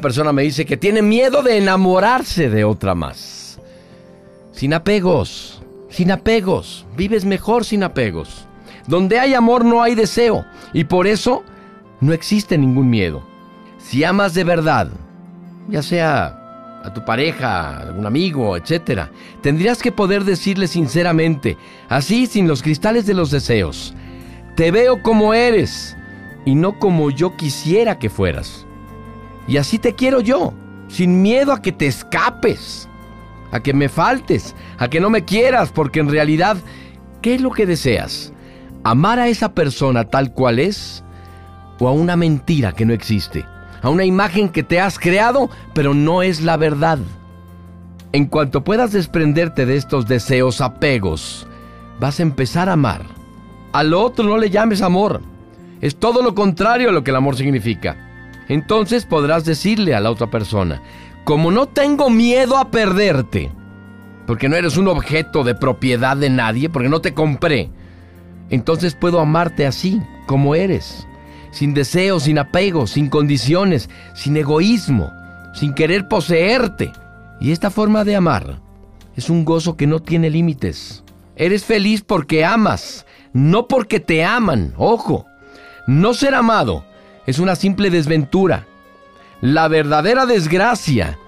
Persona me dice que tiene miedo de enamorarse de otra más. Sin apegos, sin apegos. Vives mejor sin apegos. Donde hay amor no hay deseo. Y por eso no existe ningún miedo. Si amas de verdad, ya sea a tu pareja, a algún amigo, etc., tendrías que poder decirle sinceramente, así sin los cristales de los deseos, te veo como eres y no como yo quisiera que fueras. Y así te quiero yo, sin miedo a que te escapes, a que me faltes, a que no me quieras, porque en realidad, ¿qué es lo que deseas? ¿Amar a esa persona tal cual es? ¿O a una mentira que no existe? ¿A una imagen que te has creado, pero no es la verdad? En cuanto puedas desprenderte de estos deseos apegos, vas a empezar a amar. Al otro no le llames amor. Es todo lo contrario a lo que el amor significa entonces podrás decirle a la otra persona, como no tengo miedo a perderte, porque no eres un objeto de propiedad de nadie, porque no te compré, entonces puedo amarte así, como eres, sin deseo, sin apego, sin condiciones, sin egoísmo, sin querer poseerte. Y esta forma de amar es un gozo que no tiene límites. Eres feliz porque amas, no porque te aman, ojo. No ser amado es una simple desventura. La verdadera desgracia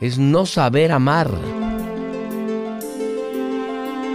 es no saber amar.